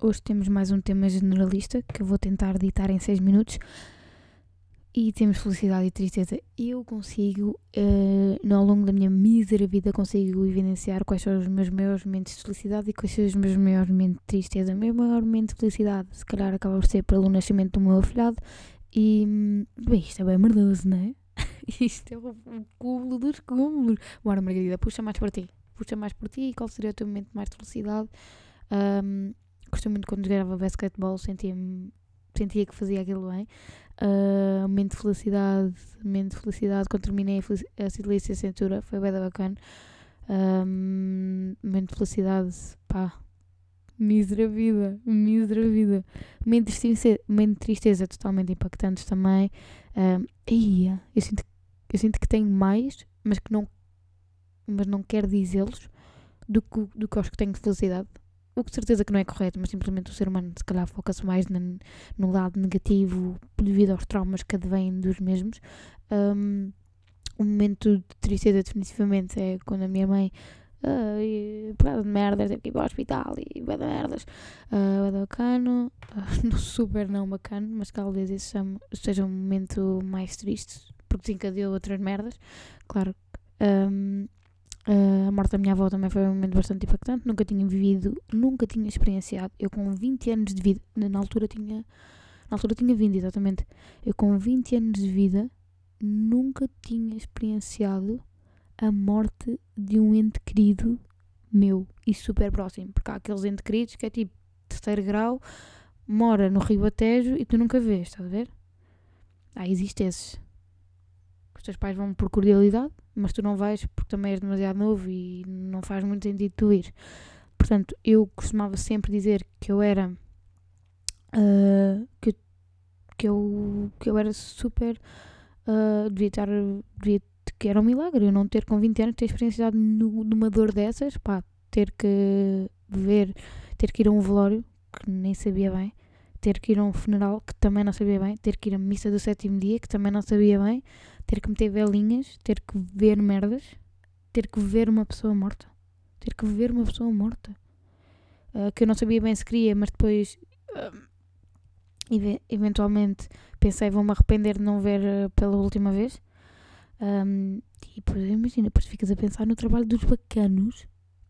Hoje temos mais um tema generalista que eu vou tentar ditar em 6 minutos. E temos felicidade e tristeza. Eu consigo, uh, ao longo da minha mísera vida, consigo evidenciar quais são os meus maiores momentos de felicidade e quais são os meus maiores momentos de tristeza. O meu maior momento de felicidade, se calhar, acaba por ser pelo nascimento do meu afilhado. E, bem, isto é bem merdoso, não é? isto é o, cúmulo dos cúmulos. Bora, Margarida, puxa mais para ti. Puxa mais para ti. Qual seria o teu momento mais de felicidade? Um, gostei muito quando jogava basquetebol, sentia-me sentia que fazia aquilo bem. Uh, momento de felicidade, momento de felicidade quando terminei a, a licenciatura, foi bem bacana. Um, momento de felicidade, pá, mísera vida, mísera vida. Momento de tristeza, momento de tristeza totalmente impactantes também. Um, ia, eu sinto, eu sinto que tenho mais, mas que não, mas não quero dizê-los do que, do que aos que tenho de felicidade o que certeza que não é correto, mas simplesmente o ser humano se calhar foca-se mais no, no, lado negativo devido aos traumas que advêm dos mesmos. Um, momento de tristeza definitivamente é quando a minha mãe por de merdas, teve que ir para o hospital e vai de merdas, vai bacano, uh, super não bacana, mas talvez esse seja um momento mais triste, porque desencadeou outras merdas, claro. Um, Uh, a morte da minha avó também foi um momento bastante impactante. Nunca tinha vivido, nunca tinha experienciado. Eu com 20 anos de vida, na altura tinha, na altura tinha 20 exatamente. Eu com 20 anos de vida nunca tinha experienciado a morte de um ente querido meu e super próximo. Porque há aqueles entes queridos que é tipo terceiro grau, mora no Rio Atejo e tu nunca vês, estás a ver? Ah, existem esses. Os teus pais vão por cordialidade mas tu não vais porque também és demasiado novo e não faz muito sentido tu ir. Portanto, eu costumava sempre dizer que eu era. Uh, que, que, eu, que eu era super. Uh, devia estar. Devia, que era um milagre eu não ter com 20 anos ter experienciado numa dor dessas, pá, ter que ver, ter que ir a um velório que nem sabia bem, ter que ir a um funeral que também não sabia bem, ter que ir a missa do sétimo dia que também não sabia bem, ter que meter velinhas, ter que ver merdas, ter que ver uma pessoa morta, ter que ver uma pessoa morta. Uh, que eu não sabia bem se queria, mas depois uh, eventualmente pensei vou-me arrepender de não ver uh, pela última vez. Um, e depois imagina, depois ficas a pensar no trabalho dos bacanos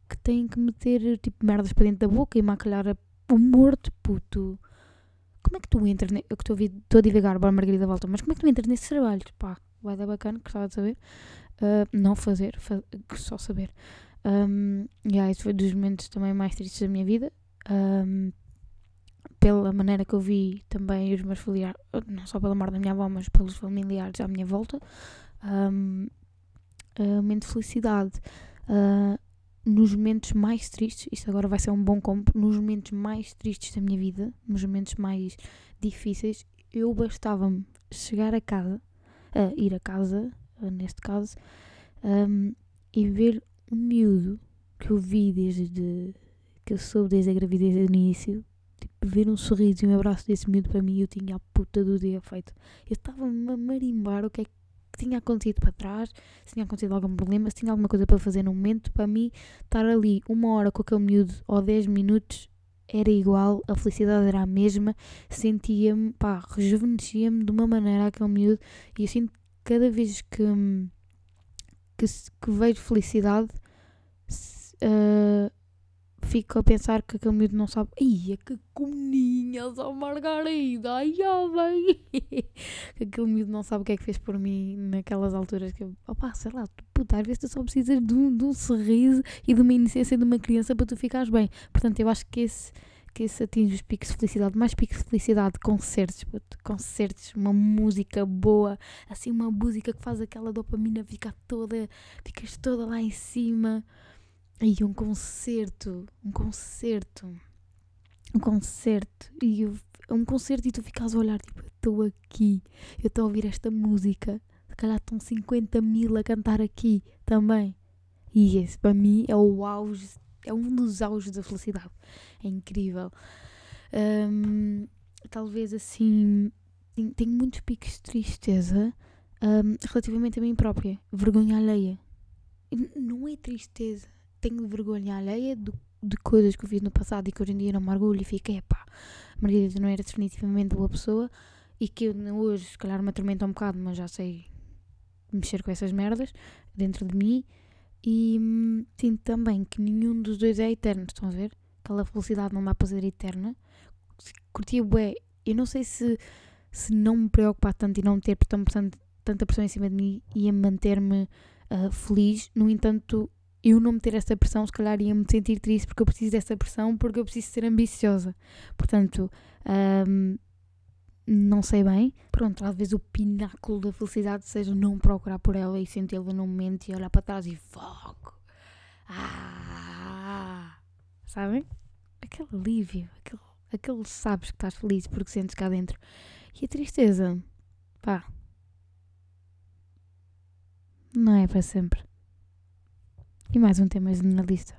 que têm que meter tipo merdas para dentro da boca e maquilhar o morto, puto. Como é que tu entras? Eu que estou a divagar, bora Margarida volta, mas como é que tu entras nesses trabalhos? Pá, vai dar bacana, gostava de saber. Uh, não fazer, só saber. Um, yeah, isso foi dos momentos também mais tristes da minha vida. Um, pela maneira que eu vi também os meus familiares, não só pela morte da minha avó, mas pelos familiares à minha volta. Um, uh, momento de felicidade. Uh, nos momentos mais tristes, isto agora vai ser um bom combo, nos momentos mais tristes da minha vida, nos momentos mais difíceis, eu bastava-me chegar a casa a ir a casa, neste caso, um, e ver um miúdo que eu vi desde que eu soube desde a gravidez do início, tipo, ver um sorriso e um abraço desse miúdo para mim, eu tinha a puta do dia feito. Eu estava-me a marimbar o que é que tinha acontecido para trás, se tinha acontecido algum problema, se tinha alguma coisa para fazer no momento, para mim, estar ali uma hora com aquele miúdo ou 10 minutos era igual, a felicidade era a mesma, sentia-me, pá, rejuvenescia-me de uma maneira aquele miúdo e eu sinto que cada vez que, que, que vejo felicidade uh, fico a pensar que aquele miúdo não sabe. Ia, que comuninhas, oh Margarida, ai, bem. que aquele miúdo não sabe o que é que fez por mim naquelas alturas que eu, opá, sei lá, puta, às vezes tu só precisas de um, de um sorriso e de uma inocência de uma criança para tu ficares bem. Portanto, eu acho que esse que esse atinge os picos de felicidade, mais picos de felicidade, concertos, puto, concertos, uma música boa, assim uma música que faz aquela dopamina ficar toda, ficas toda lá em cima. Aí um concerto, um concerto, um concerto, e eu, um concerto e tu ficas a olhar, tipo, estou aqui, eu estou a ouvir esta música, se calhar estão 50 mil a cantar aqui também. E esse para mim é o auge, é um dos auges da felicidade. É incrível. Um, talvez assim, tenho muitos picos de tristeza um, relativamente a mim própria, vergonha alheia. Não é tristeza, tenho vergonha alheia do de coisas que eu fiz no passado e que hoje em dia não me orgulho e fico, epá, Margarida não era definitivamente boa pessoa e que eu hoje, se calhar, me atormenta um bocado, mas já sei mexer com essas merdas dentro de mim e hum, sinto também que nenhum dos dois é eterno, estão a ver? Aquela felicidade não dá para ser eterna. Curtia bué, eu não sei se, se não me preocupar tanto e não ter tão, tanta pressão em cima de mim ia manter-me uh, feliz, no entanto eu não meter essa pressão, se calhar ia me sentir triste porque eu preciso dessa pressão, porque eu preciso ser ambiciosa. Portanto, um, não sei bem. Pronto, talvez o pináculo da felicidade seja não procurar por ela e senti-la num momento e olhar para trás e fogo. Ah! Sabem? Aquele alívio, aquele, aquele sabes que estás feliz porque sentes cá dentro. E a tristeza, pá, não é para sempre. E mais um tema na lista.